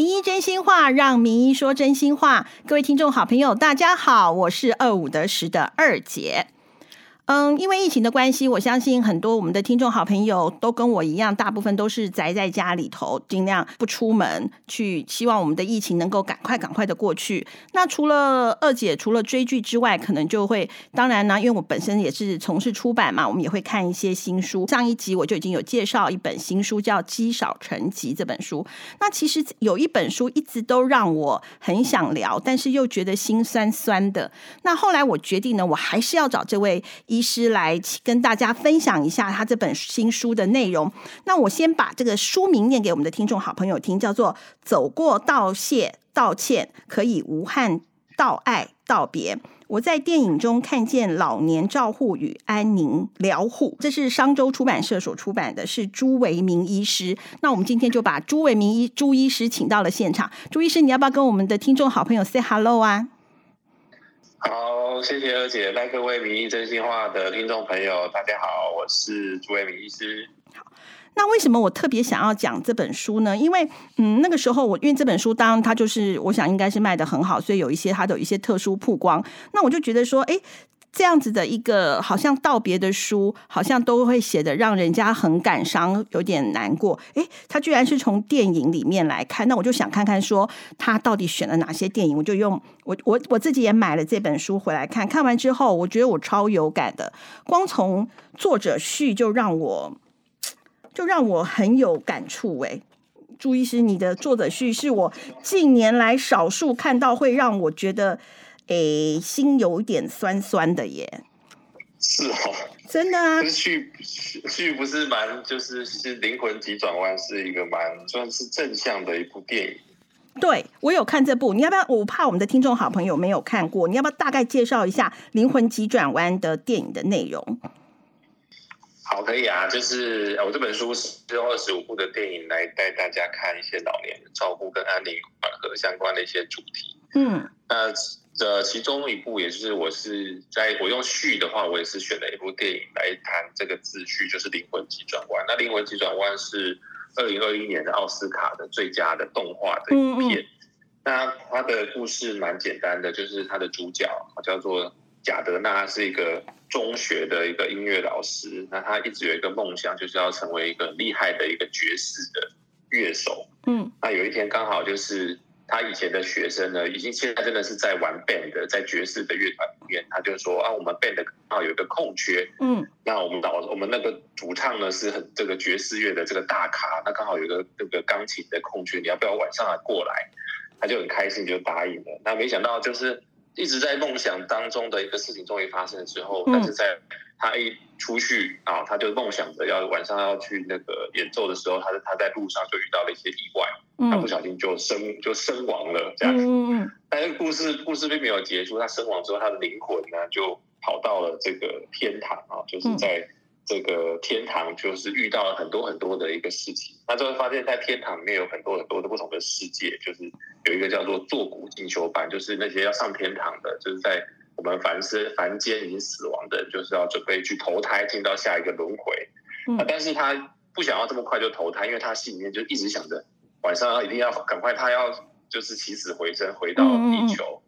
名医真心话，让名医说真心话。各位听众好朋友，大家好，我是二五得十的二姐。嗯，因为疫情的关系，我相信很多我们的听众好朋友都跟我一样，大部分都是宅在家里头，尽量不出门去，希望我们的疫情能够赶快赶快的过去。那除了二姐，除了追剧之外，可能就会，当然呢，因为我本身也是从事出版嘛，我们也会看一些新书。上一集我就已经有介绍一本新书，叫《积少成疾》这本书。那其实有一本书一直都让我很想聊，但是又觉得心酸酸的。那后来我决定呢，我还是要找这位医。医师来跟大家分享一下他这本新书的内容。那我先把这个书名念给我们的听众好朋友听，叫做《走过道谢道歉，可以无憾道爱道别》。我在电影中看见老年照护与安宁疗护，这是商周出版社所出版的，是朱维明医师。那我们今天就把朱维明医朱医师请到了现场。朱医师，你要不要跟我们的听众好朋友 say hello 啊？好，谢谢二姐。那各位民意真心话的听众朋友，大家好，我是朱伟明医师。好，那为什么我特别想要讲这本书呢？因为，嗯，那个时候我因为这本书，当然它就是我想应该是卖的很好，所以有一些它有一些特殊曝光。那我就觉得说，哎。这样子的一个好像道别的书，好像都会写的让人家很感伤，有点难过。诶，他居然是从电影里面来看，那我就想看看说他到底选了哪些电影。我就用我我我自己也买了这本书回来看，看完之后我觉得我超有感的，光从作者序就让我就让我很有感触。诶，朱医师，你的作者序是我近年来少数看到会让我觉得。诶，心有点酸酸的耶。是哦，真的啊。去去不是蛮，就是是灵魂急转弯，是一个蛮算是正向的一部电影。对我有看这部，你要不要？我怕我们的听众好朋友没有看过，你要不要大概介绍一下《灵魂急转弯》的电影的内容？好，可以啊。就是我这本书是用二十五部的电影来带大家看一些老年人照顾跟安宁缓和相关的一些主题。嗯，那。这其中一部，也就是我是在我用序的话，我也是选了一部电影来谈这个自序，就是《灵魂急转弯》。那《灵魂急转弯》是二零二一年的奥斯卡的最佳的动画的影片。那它的故事蛮简单的，就是它的主角叫做贾德纳，他是一个中学的一个音乐老师。那他一直有一个梦想，就是要成为一个厉害的一个爵士的乐手。嗯，那有一天刚好就是。他以前的学生呢，已经现在真的是在玩 band，在爵士的乐团里面，他就说啊，我们 band 刚好有一个空缺，嗯，那我们导我们那个主唱呢是很这个爵士乐的这个大咖，那刚好有个那个钢琴的空缺，你要不要晚上来过来？他就很开心就答应了。那没想到就是一直在梦想当中的一个事情终于发生之后，但是在他一出去啊，他就梦想着要晚上要去那个演奏的时候，他他在路上就遇到了一些意外。他不小心就身就身亡了，这样子。但是故事故事并没有结束，他身亡之后，他的灵魂呢就跑到了这个天堂啊，就是在这个天堂，就是遇到了很多很多的一个事情。他就会发现，在天堂里面有很多很多的不同的世界，就是有一个叫做坐骨进修班，就是那些要上天堂的，就是在我们凡是凡间已经死亡的人，就是要准备去投胎进到下一个轮回。啊，但是他不想要这么快就投胎，因为他心里面就一直想着。晚上一定要赶快，他要就是起死回生，回到地球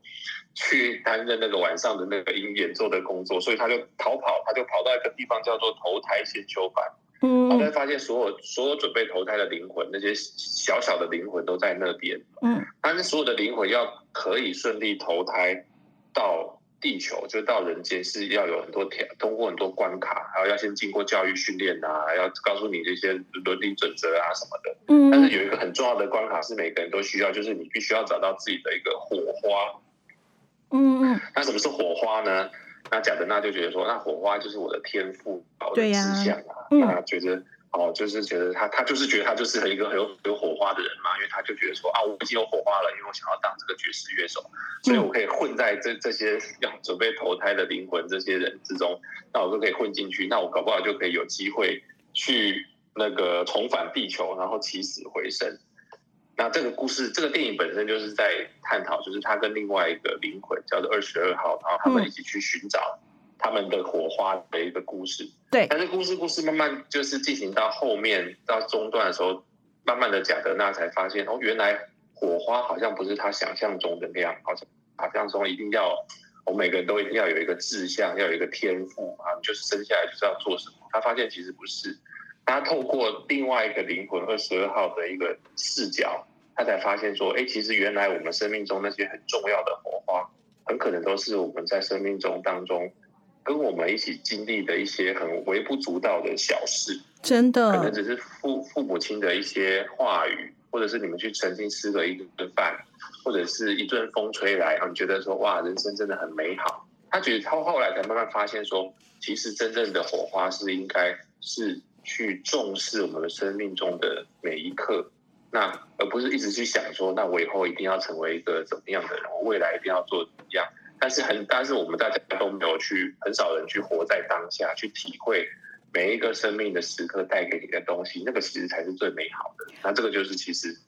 去担任那个晚上的那个音演奏的工作，所以他就逃跑，他就跑到一个地方叫做投胎先修班。嗯，后来发现所有所有准备投胎的灵魂，那些小小的灵魂都在那边。嗯，但是所有的灵魂要可以顺利投胎到。地球就到人间是要有很多条，通过很多关卡，还有要先经过教育训练啊，要告诉你这些伦理准则啊什么的。嗯。但是有一个很重要的关卡是每个人都需要，就是你必须要找到自己的一个火花。嗯嗯。那什么是火花呢？那贾德纳就觉得说，那火花就是我的天赋啊，我的志向啊。那觉得。哦，就是觉得他，他就是觉得他就是一个很有有火花的人嘛，因为他就觉得说啊，我已经有火花了，因为我想要当这个爵士乐手，所以我可以混在这这些要准备投胎的灵魂这些人之中，那我就可以混进去，那我搞不好就可以有机会去那个重返地球，然后起死回生。那这个故事，这个电影本身就是在探讨，就是他跟另外一个灵魂叫做二十二号，然后他们一起去寻找。他们的火花的一个故事，对。但是故事故事慢慢就是进行到后面到中段的时候，慢慢的贾德纳才发现哦，原来火花好像不是他想象中的那样，好像好像说一定要我们每个人都一定要有一个志向，要有一个天赋啊，就是生下来就是要做什么。他发现其实不是，他透过另外一个灵魂二十二号的一个视角，他才发现说，哎，其实原来我们生命中那些很重要的火花，很可能都是我们在生命中当中。跟我们一起经历的一些很微不足道的小事，真的，可能只是父父母亲的一些话语，或者是你们去曾经吃了一顿饭，或者是一阵风吹来，然后你觉得说哇，人生真的很美好。他觉得他后来才慢慢发现说，其实真正的火花是应该是去重视我们的生命中的每一刻，那而不是一直去想说，那我以后一定要成为一个怎么样的人，我未来一定要做怎么样。但是很，但是我们大家都没有去，很少人去活在当下，去体会每一个生命的时刻带给你的东西，那个其实才是最美好的。那这个就是其实，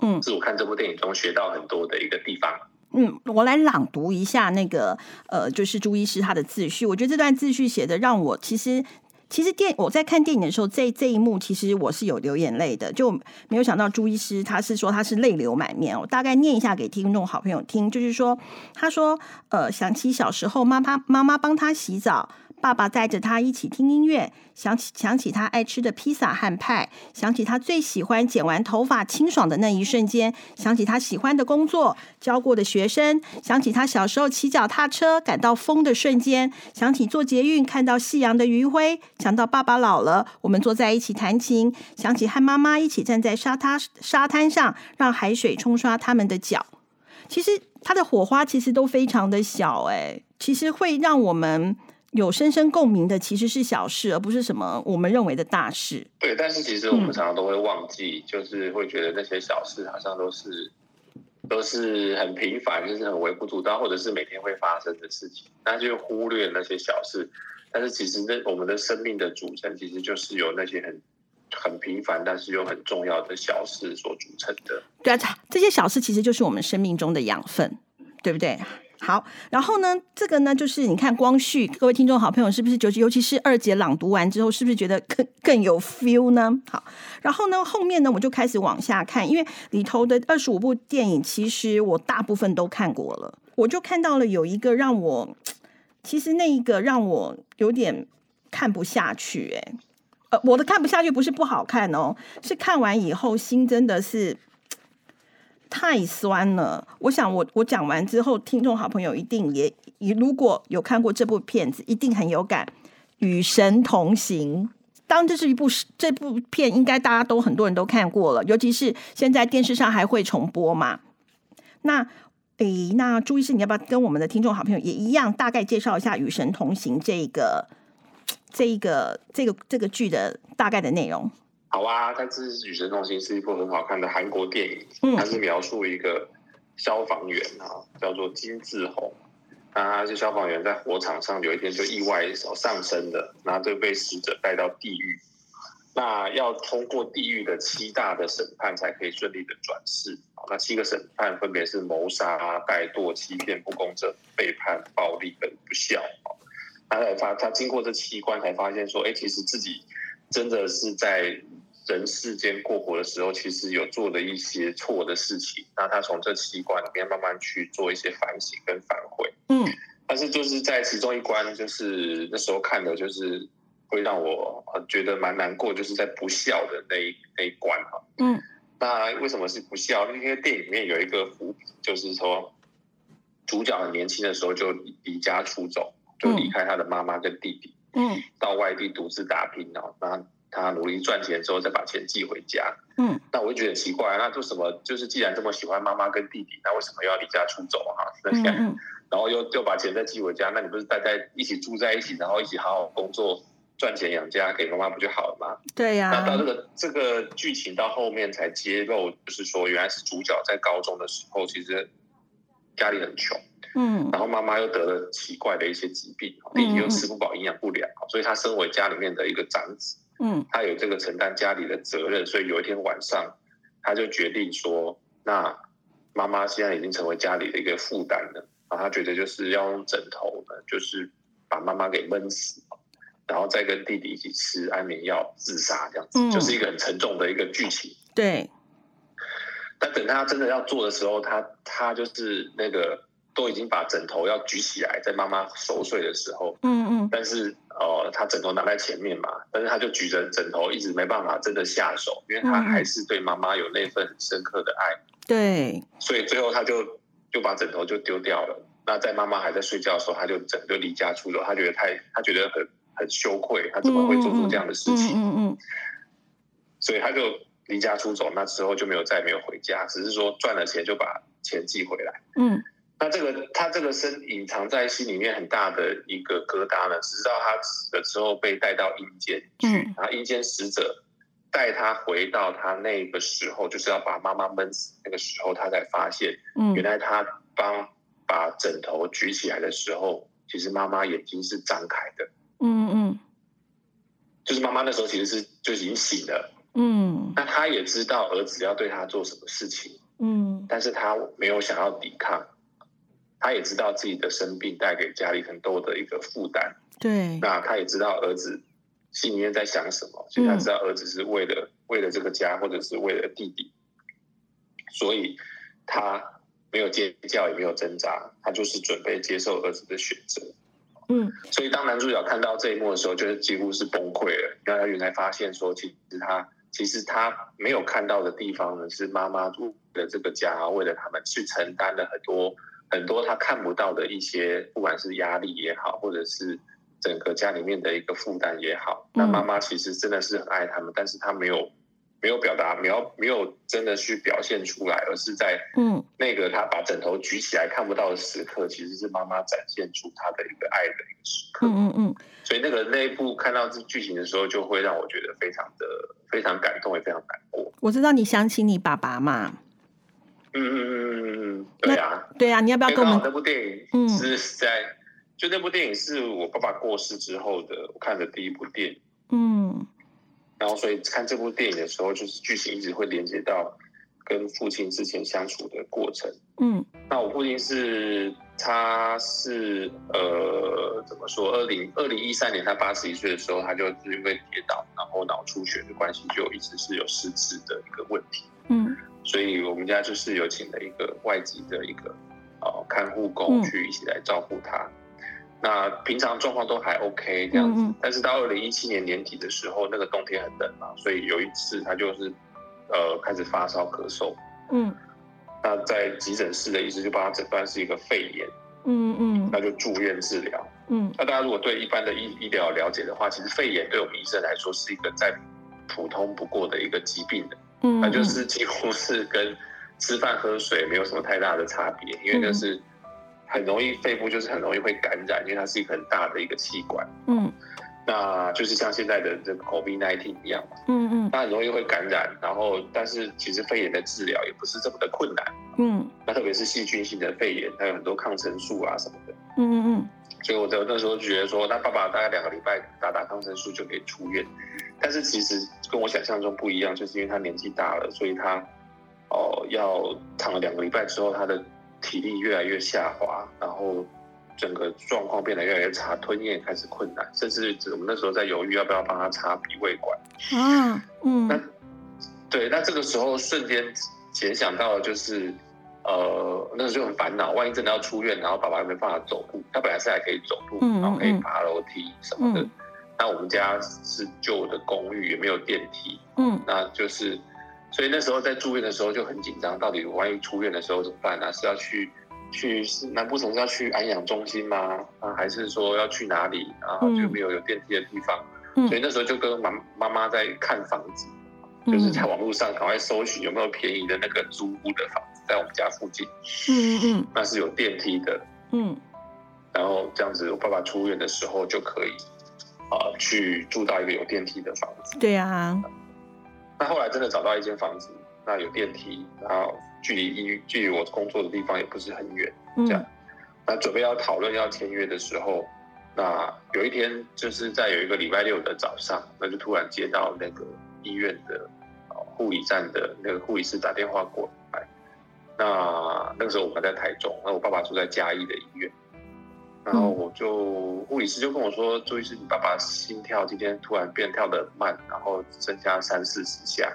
嗯，是我看这部电影中学到很多的一个地方。嗯，我来朗读一下那个，呃，就是朱医师他的自序。我觉得这段自序写的让我其实。其实电我在看电影的时候，这这一幕其实我是有流眼泪的，就没有想到朱医师他是说他是泪流满面。我大概念一下给听众好朋友听，就是说他说呃想起小时候妈妈妈妈帮他洗澡。爸爸带着他一起听音乐，想起想起他爱吃的披萨和派，想起他最喜欢剪完头发清爽的那一瞬间，想起他喜欢的工作，教过的学生，想起他小时候骑脚踏车感到风的瞬间，想起坐捷运看到夕阳的余晖，想到爸爸老了，我们坐在一起弹琴，想起和妈妈一起站在沙滩沙滩上，让海水冲刷他们的脚。其实他的火花其实都非常的小，哎，其实会让我们。有深深共鸣的其实是小事，而不是什么我们认为的大事。对，但是其实我们常常都会忘记，就是会觉得那些小事好像都是都是很平凡，就是很微不足道，或者是每天会发生的事情，那就忽略那些小事。但是其实那我们的生命的组成，其实就是由那些很很平凡，但是又很重要的小事所组成的。对啊，这些小事其实就是我们生命中的养分，对不对？好，然后呢，这个呢，就是你看光绪，各位听众好朋友，是不是？尤其尤其是二姐朗读完之后，是不是觉得更更有 feel 呢？好，然后呢，后面呢，我就开始往下看，因为里头的二十五部电影，其实我大部分都看过了，我就看到了有一个让我，其实那一个让我有点看不下去，哎，呃，我的看不下去不是不好看哦，是看完以后心真的是。太酸了！我想，我我讲完之后，听众好朋友一定也也如果有看过这部片子，一定很有感。与神同行，当这是一部这部片，应该大家都很多人都看过了，尤其是现在电视上还会重播嘛。那诶，那朱医师，你要不要跟我们的听众好朋友也一样，大概介绍一下《与神同行》这个这个这个这个剧的大概的内容？好啊，它这是《与神同行》是一部很好看的韩国电影，它是描述一个消防员啊，叫做金志宏，他是消防员在火场上有一天就意外上升的，然后就被死者带到地狱，那要通过地狱的七大的审判才可以顺利的转世。那七个审判分别是谋杀、怠惰、欺骗、不公正、背叛、暴力跟不孝。他才发，他经过这七关才发现说，哎，其实自己真的是在。人世间过活的时候，其实有做了一些错的事情。那他从这七关里面慢慢去做一些反省跟反悔。嗯，但是就是在其中一关，就是那时候看的，就是会让我觉得蛮难过，就是在不孝的那一那一关哈。嗯，那为什么是不孝？因为电影里面有一个伏笔，就是说主角很年轻的时候就离家出走，就离开他的妈妈跟弟弟，嗯，到外地独自打拼哦。那他努力赚钱之后再把钱寄回家，嗯，那我就觉得很奇怪，那做什么？就是既然这么喜欢妈妈跟弟弟，那为什么又要离家出走啊？嗯嗯，然后又又把钱再寄回家，那你不是大家一起住在一起，然后一起好好工作赚钱养家，给妈妈不就好了吗？对呀。那到这个这个剧情到后面才揭露，就是说原来是主角在高中的时候其实家里很穷，嗯，然后妈妈又得了奇怪的一些疾病，弟弟又吃不饱营养不良，所以他身为家里面的一个长子。嗯，他有这个承担家里的责任，所以有一天晚上，他就决定说：“那妈妈现在已经成为家里的一个负担了，然后他觉得就是要用枕头呢，就是把妈妈给闷死，然后再跟弟弟一起吃安眠药自杀，这样子，就是一个很沉重的一个剧情。”对。但等他真的要做的时候，他他就是那个都已经把枕头要举起来，在妈妈熟睡的时候，嗯嗯，但是呃，他枕头拿在前面嘛，但是他就举着枕头，一直没办法真的下手，因为他还是对妈妈有那份很深刻的爱，对，所以最后他就就把枕头就丢掉了。那在妈妈还在睡觉的时候，他就整个离家出走，他觉得太他觉得很很羞愧，他怎么会做出这样的事情？嗯嗯，所以他就。离家出走，那之后就没有再没有回家，只是说赚了钱就把钱寄回来。嗯，那这个他这个身隐藏在心里面很大的一个疙瘩呢，直到他死的时候被带到阴间去，然后阴间使者带他回到他那个时候，就是要把妈妈闷死那个时候，他才发现，原来他帮把枕头举起来的时候，其实妈妈眼睛是张开的。嗯嗯，就是妈妈那时候其实是就已经醒了。嗯，那他也知道儿子要对他做什么事情，嗯，但是他没有想要抵抗，他也知道自己的生病带给家里很多的一个负担，对，那他也知道儿子心里面在想什么，所以他知道儿子是为了为了这个家，或者是为了弟弟，所以他没有尖叫，也没有挣扎，他就是准备接受儿子的选择，嗯，所以当男主角看到这一幕的时候，就是几乎是崩溃了，因为他原来发现说，其实他。其实他没有看到的地方呢，是妈妈为了这个家，为了他们去承担了很多很多他看不到的一些，不管是压力也好，或者是整个家里面的一个负担也好。那妈妈其实真的是很爱他们，但是他没有。没有表达，没有没有真的去表现出来，而是在嗯那个他把枕头举起来看不到的时刻，其实是妈妈展现出他的一个爱的一个时刻。嗯嗯嗯。所以那个那一部看到这剧情的时候，就会让我觉得非常的非常感动，也非常难过。我知道你想起你爸爸嘛？嗯嗯嗯嗯嗯，对啊，对啊，你要不要跟我们？那部电影是在就那部电影是我爸爸过世之后的我看的第一部电影。嗯。然后，所以看这部电影的时候，就是剧情一直会连接到跟父亲之前相处的过程。嗯，那我父亲是，他是呃，怎么说？二零二零一三年，他八十一岁的时候，他就是因为跌倒，然后脑出血的关系，就一直是有失智的一个问题。嗯，所以我们家就是有请了一个外籍的一个呃看护工去一起来照顾他。那平常状况都还 OK 这样子，但是到二零一七年年底的时候，那个冬天很冷嘛，所以有一次他就是呃开始发烧咳嗽，嗯，那在急诊室的医生就帮他诊断是一个肺炎，嗯嗯，那就住院治疗，嗯，那大家如果对一般的医医疗了解的话，其实肺炎对我们医生来说是一个再普通不过的一个疾病的，嗯，那就是几乎是跟吃饭喝水没有什么太大的差别，因为就是。很容易肺部就是很容易会感染，因为它是一个很大的一个气管。嗯，那就是像现在的这个 COVID-19 一样嘛。嗯嗯，它很容易会感染，然后但是其实肺炎的治疗也不是这么的困难。嗯，那特别是细菌性的肺炎，它有很多抗生素啊什么的。嗯嗯嗯。所以我在那时候觉得说，那爸爸大概两个礼拜打打抗生素就可以出院，但是其实跟我想象中不一样，就是因为他年纪大了，所以他哦要躺了两个礼拜之后，他的。体力越来越下滑，然后整个状况变得越来越差，吞咽开始困难，甚至我们那时候在犹豫要不要帮他插鼻胃管。啊，嗯，那对，那这个时候瞬间联想到的就是，呃，那时候就很烦恼，万一真的要出院，然后爸爸没办法走路，他本来是还可以走路，然后可以爬楼梯什么的，那我们家是旧的公寓，也没有电梯，嗯，那就是。所以那时候在住院的时候就很紧张，到底万一出院的时候怎么办呢？是要去去难不成是要去安养中心吗？啊，还是说要去哪里啊？就没有有电梯的地方。所以那时候就跟妈妈妈在看房子，就是在网络上赶快搜寻有没有便宜的那个租屋的房子在我们家附近。嗯嗯，那是有电梯的。嗯，然后这样子，我爸爸出院的时候就可以啊去住到一个有电梯的房子。对呀。那后来真的找到一间房子，那有电梯，然后距离医距离我工作的地方也不是很远，这样。那准备要讨论要签约的时候，那有一天就是在有一个礼拜六的早上，那就突然接到那个医院的护理站的那个护理师打电话过来。那那个时候我还在台中，那我爸爸住在嘉义的医院。然后我就护理师就跟我说：“朱医师，你爸爸心跳今天突然变跳的慢，然后增加三四十下。”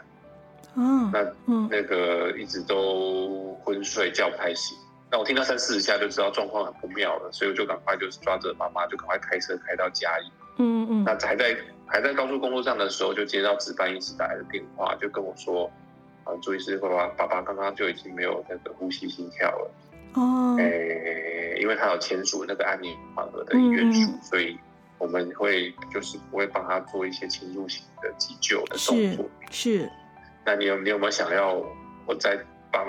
嗯，那那个一直都昏睡觉不太醒。那我听到三四十下就知道状况很不妙了，所以我就赶快就是抓着妈妈就赶快开车开到嘉义。嗯嗯。那还在还在高速公路上的时候，就接到值班医师打来的电话，就跟我说，啊，朱医师，爸爸爸爸刚刚就已经没有那个呼吸心跳了。哦。诶，因为他有签署那个安宁缓和的医院书，所以我们会就是不会帮他做一些侵入性的急救的动作。是。那你有你有没有想要我再帮？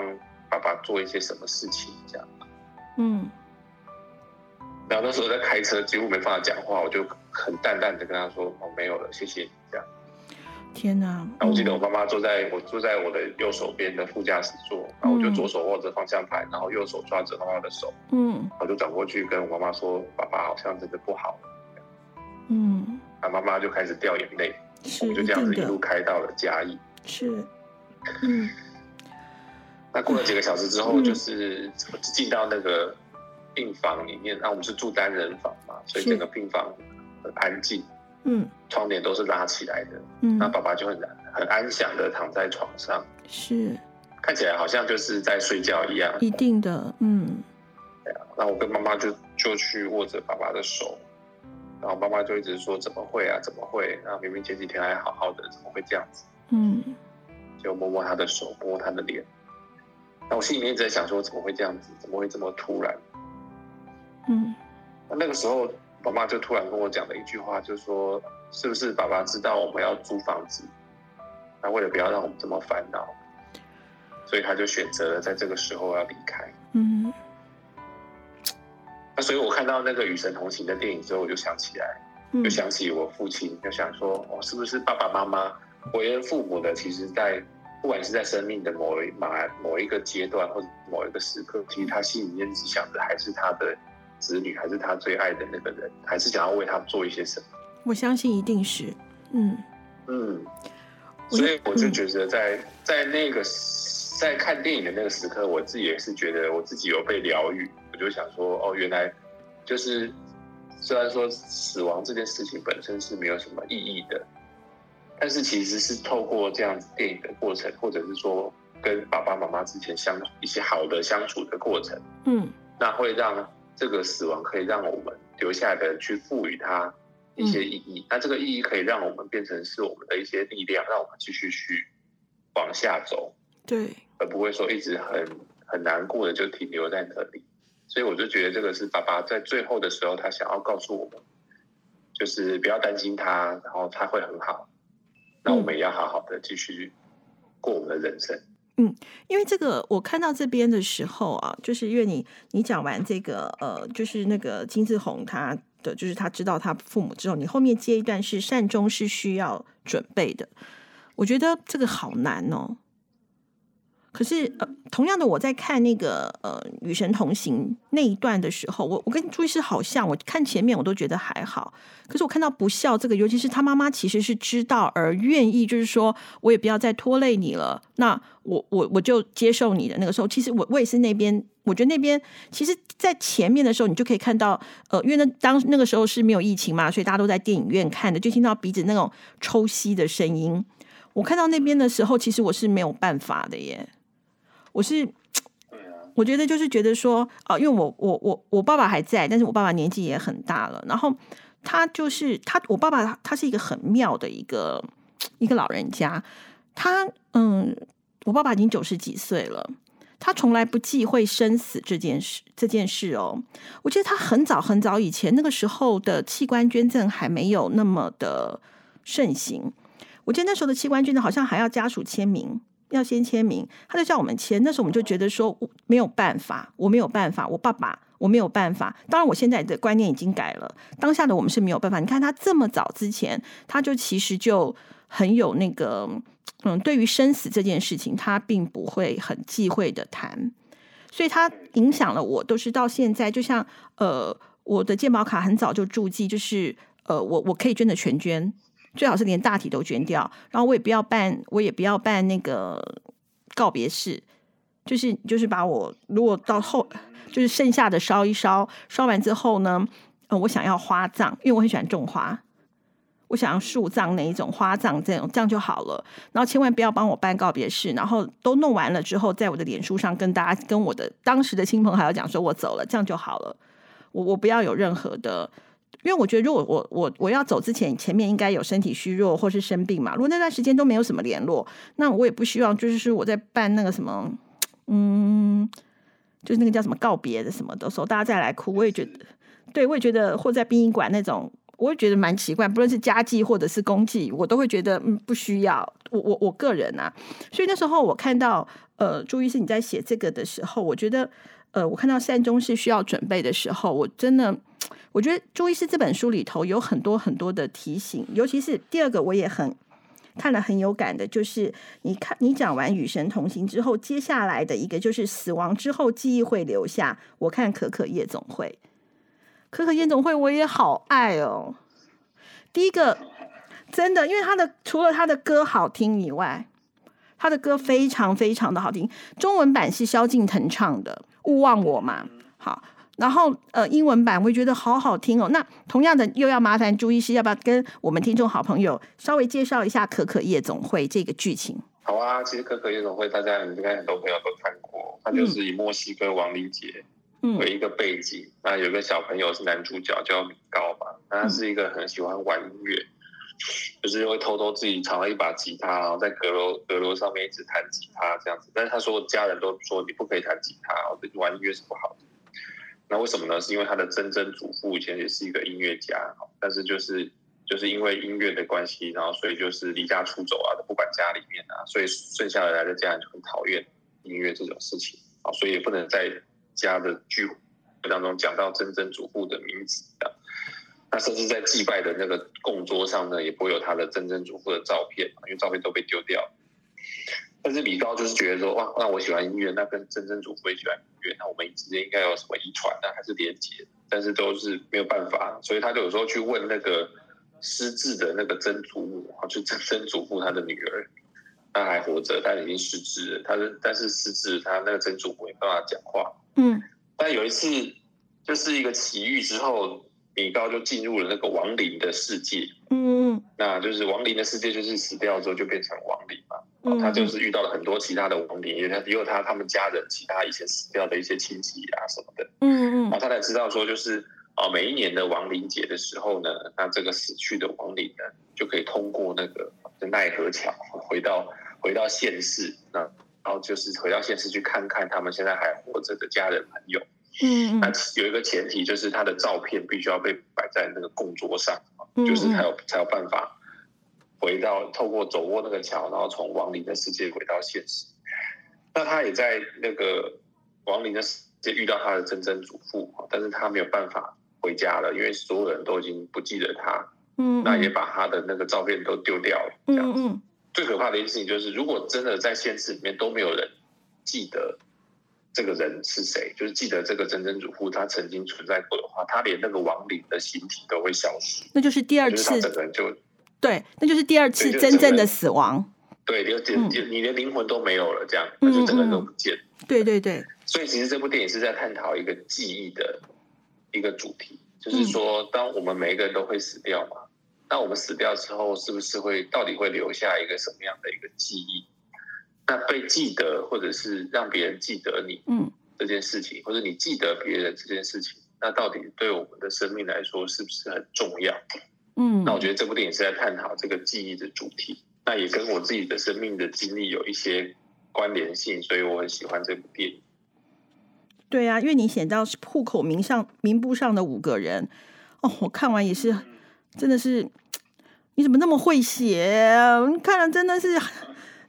爸爸做一些什么事情，这样，嗯，然后那时候在开车，几乎没办法讲话，我就很淡淡的跟他说：“哦，没有了，谢谢你。”这样，天哪！然后我记得我妈妈坐在我坐在我的右手边的副驾驶座，然后我就左手握着方向盘，然后右手抓着妈妈的手，嗯，我就转过去跟我妈妈说：“爸爸好像真的不好。”嗯，那妈妈就开始掉眼泪，我们就这样子一路开到了嘉义，是，嗯。那过了几个小时之后，就是进到那个病房里面。那我们是住单人房嘛，所以整个病房很安静。嗯，窗帘都是拉起来的。嗯，那爸爸就很很安详的躺在床上，是看起来好像就是在睡觉一样。一定的，嗯。对啊，那我跟妈妈就就去握着爸爸的手，然后妈妈就一直说：“怎么会啊？怎么会？那明明前几天还好好的，怎么会这样子？”嗯，就摸摸他的手，摸他的脸。那我心里面一直在想说，怎么会这样子？怎么会这么突然？嗯，那那个时候，爸妈就突然跟我讲了一句话，就说：“是不是爸爸知道我们要租房子？那为了不要让我们这么烦恼，所以他就选择了在这个时候要离开。”嗯，那所以我看到那个《与神同行》的电影之后，我就想起来，就想起我父亲，就想说：“哦，是不是爸爸妈妈为人父母的，其实在。”不管是在生命的某一某某一个阶段，或者某一个时刻，其实他心里面只想着还是他的子女，还是他最爱的那个人，还是想要为他做一些什么。我相信一定是，嗯嗯，所以我就觉得在在那个在看电影的那个时刻，我自己也是觉得我自己有被疗愈。我就想说，哦，原来就是虽然说死亡这件事情本身是没有什么意义的。但是其实是透过这样子电影的过程，或者是说跟爸爸妈妈之前相一些好的相处的过程，嗯，那会让这个死亡可以让我们留下的去赋予它一些意义。那这个意义可以让我们变成是我们的一些力量，让我们继续去往下走，对，而不会说一直很很难过的就停留在那里。所以我就觉得这个是爸爸在最后的时候他想要告诉我们，就是不要担心他，然后他会很好。那我们也要好好的继续过我们的人生。嗯，因为这个我看到这边的时候啊，就是因为你你讲完这个呃，就是那个金志宏他的，就是他知道他父母之后，你后面接一段是善终是需要准备的，我觉得这个好难哦。可是，呃，同样的，我在看那个呃《与神同行》那一段的时候，我我跟朱医师好像，我看前面我都觉得还好。可是我看到不孝这个，尤其是他妈妈其实是知道而愿意，就是说我也不要再拖累你了，那我我我就接受你的那个时候，其实我我也是那边，我觉得那边其实，在前面的时候，你就可以看到，呃，因为那当那个时候是没有疫情嘛，所以大家都在电影院看的，就听到鼻子那种抽吸的声音。我看到那边的时候，其实我是没有办法的耶。我是，我觉得就是觉得说，哦，因为我我我我爸爸还在，但是我爸爸年纪也很大了。然后他就是他，我爸爸他是一个很妙的一个一个老人家。他嗯，我爸爸已经九十几岁了，他从来不忌讳生死这件事这件事哦。我记得他很早很早以前那个时候的器官捐赠还没有那么的盛行。我记得那时候的器官捐赠好像还要家属签名。要先签名，他就叫我们签。那时候我们就觉得说没有办法，我没有办法，我爸爸我没有办法。当然，我现在的观念已经改了。当下的我们是没有办法。你看他这么早之前，他就其实就很有那个，嗯，对于生死这件事情，他并不会很忌讳的谈。所以，他影响了我，都是到现在。就像呃，我的健保卡很早就注记，就是呃，我我可以捐的全捐。最好是连大体都捐掉，然后我也不要办，我也不要办那个告别式，就是就是把我如果到后就是剩下的烧一烧，烧完之后呢，呃，我想要花葬，因为我很喜欢种花，我想要树葬那一种花葬这种，这样就好了。然后千万不要帮我办告别式，然后都弄完了之后，在我的脸书上跟大家、跟我的当时的亲朋好友讲说我走了，这样就好了。我我不要有任何的，因为我觉得如果我我我要走之前，前面应该有身体虚弱或是生病嘛。如果那段时间都没有什么联络，那我也不希望就是说我在办那个什么，嗯，就是那个叫什么告别的什么的时候，大家再来哭，我也觉得，对我也觉得，或在殡仪馆那种。我也觉得蛮奇怪，不论是家祭或者是公祭，我都会觉得嗯不需要。我我我个人啊，所以那时候我看到呃朱医师你在写这个的时候，我觉得呃我看到善终是需要准备的时候，我真的我觉得朱医师这本书里头有很多很多的提醒，尤其是第二个我也很看了很有感的，就是你看你讲完与神同行之后，接下来的一个就是死亡之后记忆会留下。我看可可夜总会。可可夜总会我也好爱哦。第一个真的，因为他的除了他的歌好听以外，他的歌非常非常的好听。中文版是萧敬腾唱的《勿忘我》嘛，好，然后呃英文版我也觉得好好听哦。那同样的又要麻烦朱医师，要不要跟我们听众好朋友稍微介绍一下《可可夜总会》这个剧情？好啊，其实《可可夜总会》大家应该很多朋友都看过，它就是以墨西哥王林杰。为一个背景，那有个小朋友是男主角，叫米高吧。那他是一个很喜欢玩音乐，就是会偷偷自己藏了一把吉他，然后在阁楼阁楼上面一直弹吉他这样子。但是他说家人都说你不可以弹吉他，玩音乐是不好的。那为什么呢？是因为他的曾曾祖父以前也是一个音乐家，但是就是就是因为音乐的关系，然后所以就是离家出走啊，都不管家里面啊，所以剩下来的家人就很讨厌音乐这种事情啊，所以也不能在。家的聚会当中讲到曾曾祖父的名字的，那甚至在祭拜的那个供桌上呢，也不会有他的曾曾祖父的照片，因为照片都被丢掉。但是李高就是觉得说，哇，那我喜欢音乐，那跟曾曾祖父也喜欢音乐，那我们之间应该有什么遗传呢，还是连结？但是都是没有办法，所以他就有时候去问那个失智的那个曾祖母，就曾曾祖父他的女儿。她还活着，但已经失智了。他是，但是失智，他那个曾祖母没办法讲话。嗯。但有一次，就是一个奇遇之后，米高就进入了那个亡灵的世界。嗯嗯。那就是亡灵的世界，就是死掉之后就变成亡灵嘛。嗯。他就是遇到了很多其他的亡灵，因为他也有他他们家人其他以前死掉的一些亲戚啊什么的。嗯嗯。然后他才知道说，就是啊，每一年的亡灵节的时候呢，那这个死去的亡灵呢，就可以通过那个奈何桥回到。回到现世，那然后就是回到现世去看看他们现在还活着的家人朋友。嗯，那有一个前提就是他的照片必须要被摆在那个供桌上，就是才有才有办法回到透过走过那个桥，然后从亡灵的世界回到现实。那他也在那个亡灵的世界遇到他的曾曾祖父，但是他没有办法回家了，因为所有人都已经不记得他。嗯，那也把他的那个照片都丢掉了。这样子。最可怕的一件事情就是，如果真的在现实里面都没有人记得这个人是谁，就是记得这个曾曾祖父他曾经存在过的话，他连那个亡灵的形体都会消失。那就是第二次，整个人就对，那就是第二次真正的死亡。对，就就你连灵魂都没有了，这样就整个人都不见。对对对。所以其实这部电影是在探讨一个记忆的一个主题，就是说，当我们每一个人都会死掉嘛。那我们死掉之后，是不是会到底会留下一个什么样的一个记忆？那被记得，或者是让别人记得你，嗯，这件事情，或者你记得别人这件事情，那到底对我们的生命来说是不是很重要？嗯，那我觉得这部电影是在探讨这个记忆的主题，那也跟我自己的生命的经历有一些关联性，所以我很喜欢这部电影。对啊，因为你写到户口名上名簿上的五个人，哦，我看完也是，真的是。你怎么那么会写？看了真的是，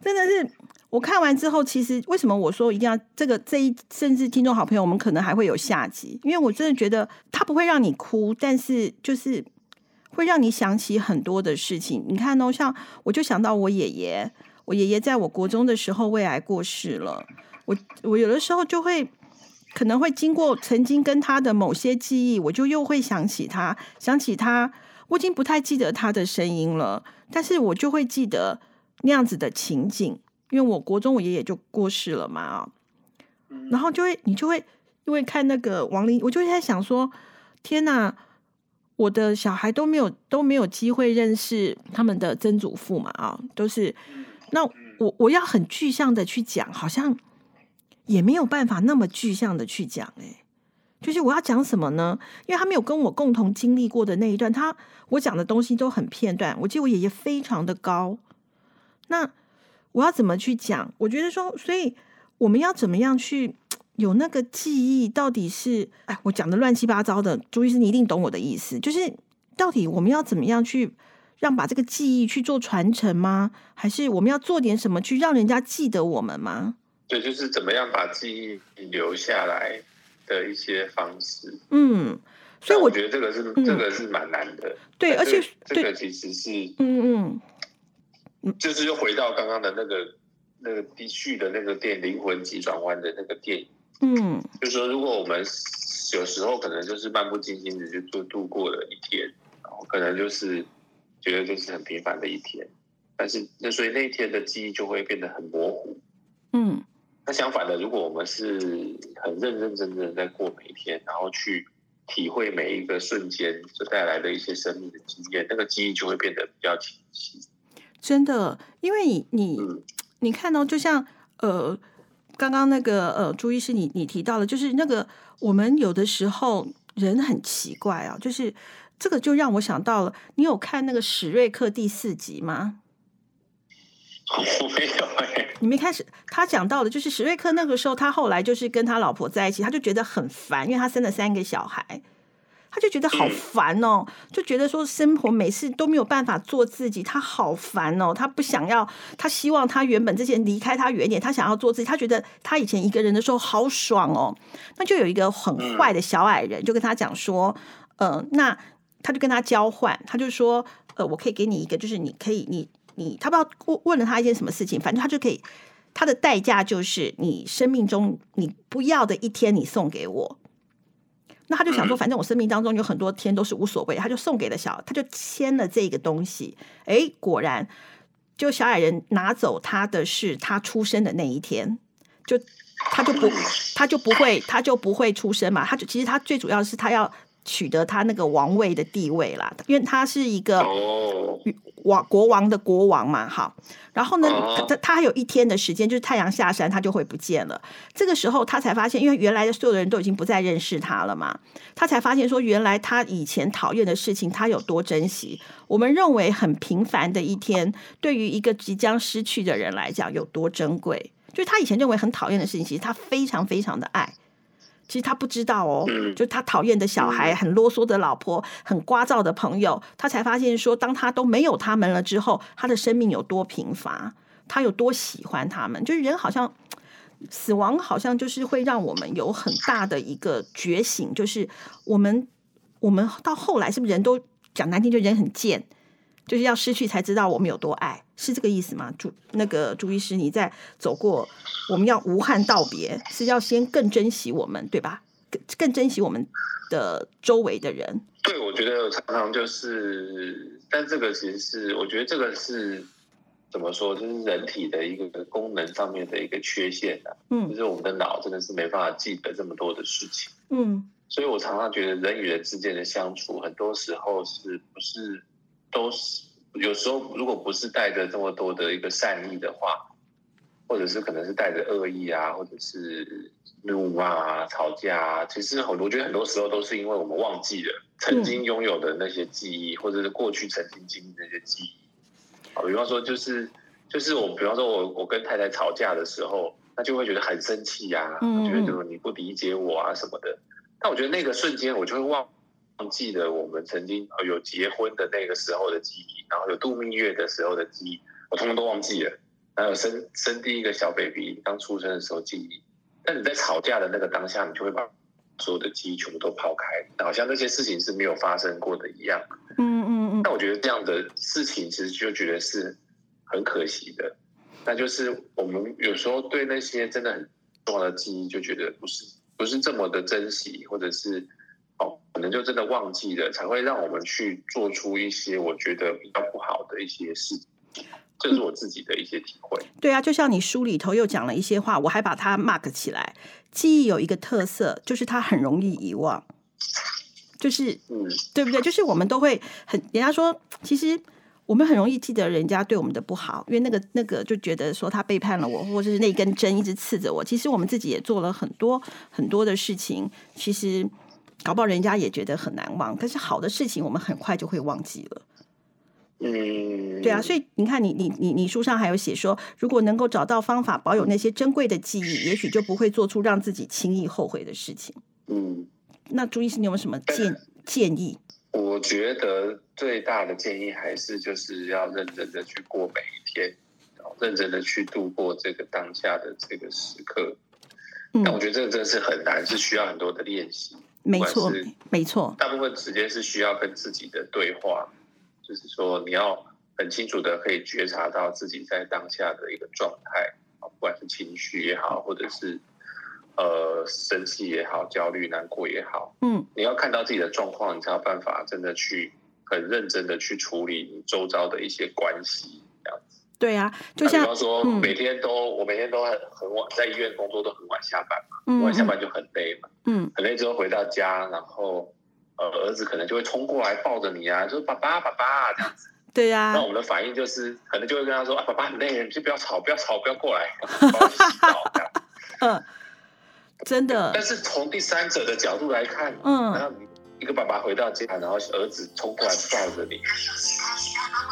真的是。我看完之后，其实为什么我说一定要这个这一，甚至听众好朋友，我们可能还会有下集，因为我真的觉得它不会让你哭，但是就是会让你想起很多的事情。你看哦，像我就想到我爷爷，我爷爷在我国中的时候胃癌过世了。我我有的时候就会可能会经过曾经跟他的某些记忆，我就又会想起他，想起他。我已经不太记得他的声音了，但是我就会记得那样子的情景，因为我国中我爷爷就过世了嘛，然后就会你就会因为看那个亡灵，我就在想说，天哪，我的小孩都没有都没有机会认识他们的曾祖父嘛啊，都是那我我要很具象的去讲，好像也没有办法那么具象的去讲哎，就是我要讲什么呢？因为他没有跟我共同经历过的那一段，他我讲的东西都很片段。我记得我爷爷非常的高，那我要怎么去讲？我觉得说，所以我们要怎么样去？有那个记忆到底是哎，我讲的乱七八糟的，朱医师你一定懂我的意思。就是到底我们要怎么样去让把这个记忆去做传承吗？还是我们要做点什么去让人家记得我们吗？对，就是怎么样把记忆留下来的一些方式。嗯，所以我觉得这个是这个是蛮难的。对，而且这个其实是嗯嗯，就是又回到刚刚的那个那个低序的那个电灵魂急转弯的那个电影。嗯，就是说，如果我们有时候可能就是漫不经心的就就度过了一天，然后可能就是觉得就是很平凡的一天，但是那所以那一天的记忆就会变得很模糊。嗯，那相反的，如果我们是很认认真真的在过每一天，然后去体会每一个瞬间所带来的一些生命的经验，那个记忆就会变得比较清晰。真的，因为你你你看到，就像呃。刚刚那个呃，朱医师，你你提到了，就是那个我们有的时候人很奇怪啊，就是这个就让我想到了，你有看那个史瑞克第四集吗？我没有哎，你没开始，他讲到的，就是史瑞克那个时候，他后来就是跟他老婆在一起，他就觉得很烦，因为他生了三个小孩。他就觉得好烦哦，就觉得说生活每次都没有办法做自己，他好烦哦。他不想要，他希望他原本这些离开他远点，他想要做自己。他觉得他以前一个人的时候好爽哦。那就有一个很坏的小矮人，就跟他讲说，呃，那他就跟他交换，他就说，呃，我可以给你一个，就是你可以，你你，他不知道问问了他一件什么事情，反正他就可以，他的代价就是你生命中你不要的一天，你送给我。那他就想说，反正我生命当中有很多天都是无所谓，他就送给了小，他就签了这个东西。哎，果然，就小矮人拿走他的是他出生的那一天，就他就不他就不会他就不会出生嘛。他就其实他最主要是他要取得他那个王位的地位啦，因为他是一个王国王的国王嘛。好。然后呢，他他还有一天的时间，就是太阳下山，他就会不见了。这个时候，他才发现，因为原来的所有的人都已经不再认识他了嘛。他才发现说，原来他以前讨厌的事情，他有多珍惜。我们认为很平凡的一天，对于一个即将失去的人来讲，有多珍贵。就是他以前认为很讨厌的事情，其实他非常非常的爱。其实他不知道哦，就他讨厌的小孩、很啰嗦的老婆、很聒噪的朋友，他才发现说，当他都没有他们了之后，他的生命有多贫乏，他有多喜欢他们。就是人好像死亡，好像就是会让我们有很大的一个觉醒，就是我们我们到后来是不是人都讲难听，就人很贱。就是要失去才知道我们有多爱，是这个意思吗？朱那个朱医师，你在走过我们要无憾道别，是要先更珍惜我们，对吧？更更珍惜我们的周围的人。对，我觉得常常就是，但这个其实是，我觉得这个是怎么说，就是人体的一个功能上面的一个缺陷的。嗯，就是我们的脑真的是没办法记得这么多的事情。嗯，所以我常常觉得人与人之间的相处，很多时候是不是？都是有时候，如果不是带着这么多的一个善意的话，或者是可能是带着恶意啊，或者是怒骂、吵架啊，其实很多，我觉得很多时候都是因为我们忘记了曾经拥有的那些记忆，或者是过去曾经经历那些记忆。啊，比方说，就是就是我，比方说我我跟太太吵架的时候，那就会觉得很生气呀，觉得你不理解我啊什么的。但我觉得那个瞬间，我就会忘。忘记了我们曾经有结婚的那个时候的记忆，然后有度蜜月的时候的记忆，我通通都忘记了。还有生生第一个小 baby 刚出生的时候记忆，但你在吵架的那个当下，你就会把所有的记忆全部都抛开，好像那些事情是没有发生过的一样。嗯嗯嗯。那我觉得这样的事情其实就觉得是很可惜的。那就是我们有时候对那些真的很重要的记忆，就觉得不是不是这么的珍惜，或者是。哦，可能就真的忘记了，才会让我们去做出一些我觉得比较不好的一些事，这是我自己的一些体会。对啊，就像你书里头又讲了一些话，我还把它 mark 起来。记忆有一个特色，就是它很容易遗忘。就是，嗯对不对？就是我们都会很，人家说，其实我们很容易记得人家对我们的不好，因为那个那个就觉得说他背叛了我，或者是那根针一直刺着我。其实我们自己也做了很多很多的事情，其实搞不好人家也觉得很难忘。可是好的事情，我们很快就会忘记了。嗯，对啊，所以你看，你你你你书上还有写说，如果能够找到方法保有那些珍贵的记忆，也许就不会做出让自己轻易后悔的事情。嗯，那朱医师，你有没有什么建 建议？我觉得最大的建议还是就是要认真的去过每一天，认真的去度过这个当下的这个时刻。但我觉得这个真的是很难，是需要很多的练习。没错，没错，大部分时间是需要跟自己的对话。就是说，你要很清楚的可以觉察到自己在当下的一个状态啊，不管是情绪也好，或者是呃生气也好、焦虑、难过也好，嗯，你要看到自己的状况，你才有办法真的去很认真的去处理你周遭的一些关系。对啊，就像比方说，每天都我每天都很很晚在医院工作，都很晚下班嘛，晚下班就很累嘛，嗯，很累之后回到家，然后。呃，儿子可能就会冲过来抱着你啊，说爸爸爸爸这样子。对呀。那我们的反应就是，可能就会跟他说啊，爸爸很累，你就不要吵，不要吵，不要过来，帮我洗澡这样。嗯，真的。但是从第三者的角度来看，嗯，然后一个爸爸回到家，然后儿子冲过来抱着你。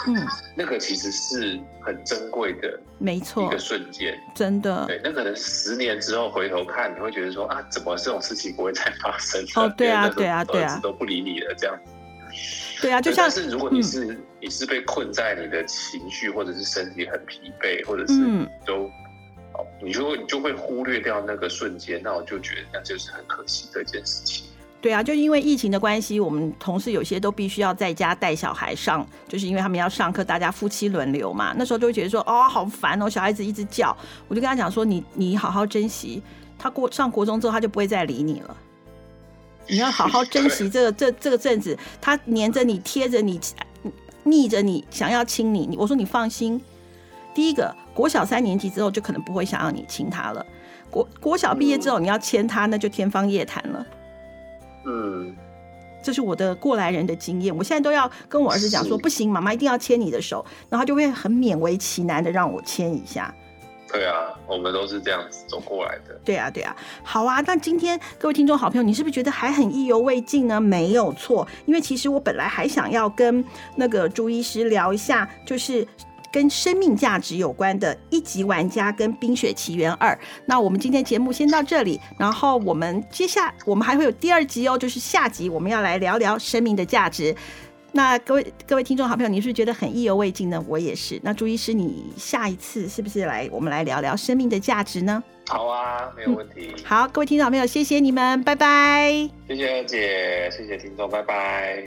嗯，那个其实是很珍贵的，没错，一个瞬间，真的。对，那可能十年之后回头看，你会觉得说啊，怎么这种事情不会再发生？哦，对啊，对啊，对啊，都不理你了，这样。对啊，就像是如果你是你是被困在你的情绪，或者是身体很疲惫，或者是都，哦，你就你就会忽略掉那个瞬间，那我就觉得那就是很可惜的一件事情。对啊，就因为疫情的关系，我们同事有些都必须要在家带小孩上，就是因为他们要上课，大家夫妻轮流嘛。那时候都会觉得说，哦，好烦哦，小孩子一直叫。我就跟他讲说，你你好好珍惜，他过上国中之后，他就不会再理你了。你要好好珍惜这个这这个阵子，他黏着你，贴着你，逆着你，想要亲你。你我说你放心，第一个国小三年级之后就可能不会想要你亲他了。国国小毕业之后你要牵他，那就天方夜谭了。嗯，这是我的过来人的经验。我现在都要跟我儿子讲说，不行，妈妈一定要牵你的手，然后就会很勉为其难的让我牵一下。对啊，我们都是这样子走过来的。对啊，对啊，好啊。那今天各位听众好朋友，你是不是觉得还很意犹未尽呢？没有错，因为其实我本来还想要跟那个朱医师聊一下，就是。跟生命价值有关的一级玩家跟《冰雪奇缘二》，那我们今天节目先到这里，然后我们接下我们还会有第二集哦，就是下集我们要来聊聊生命的价值。那各位各位听众好朋友，你是觉得很意犹未尽呢？我也是。那朱医师，你下一次是不是来我们来聊聊生命的价值呢？好啊，没有问题。好，各位听众朋友，谢谢你们，拜拜。谢谢二姐，谢谢听众，拜拜。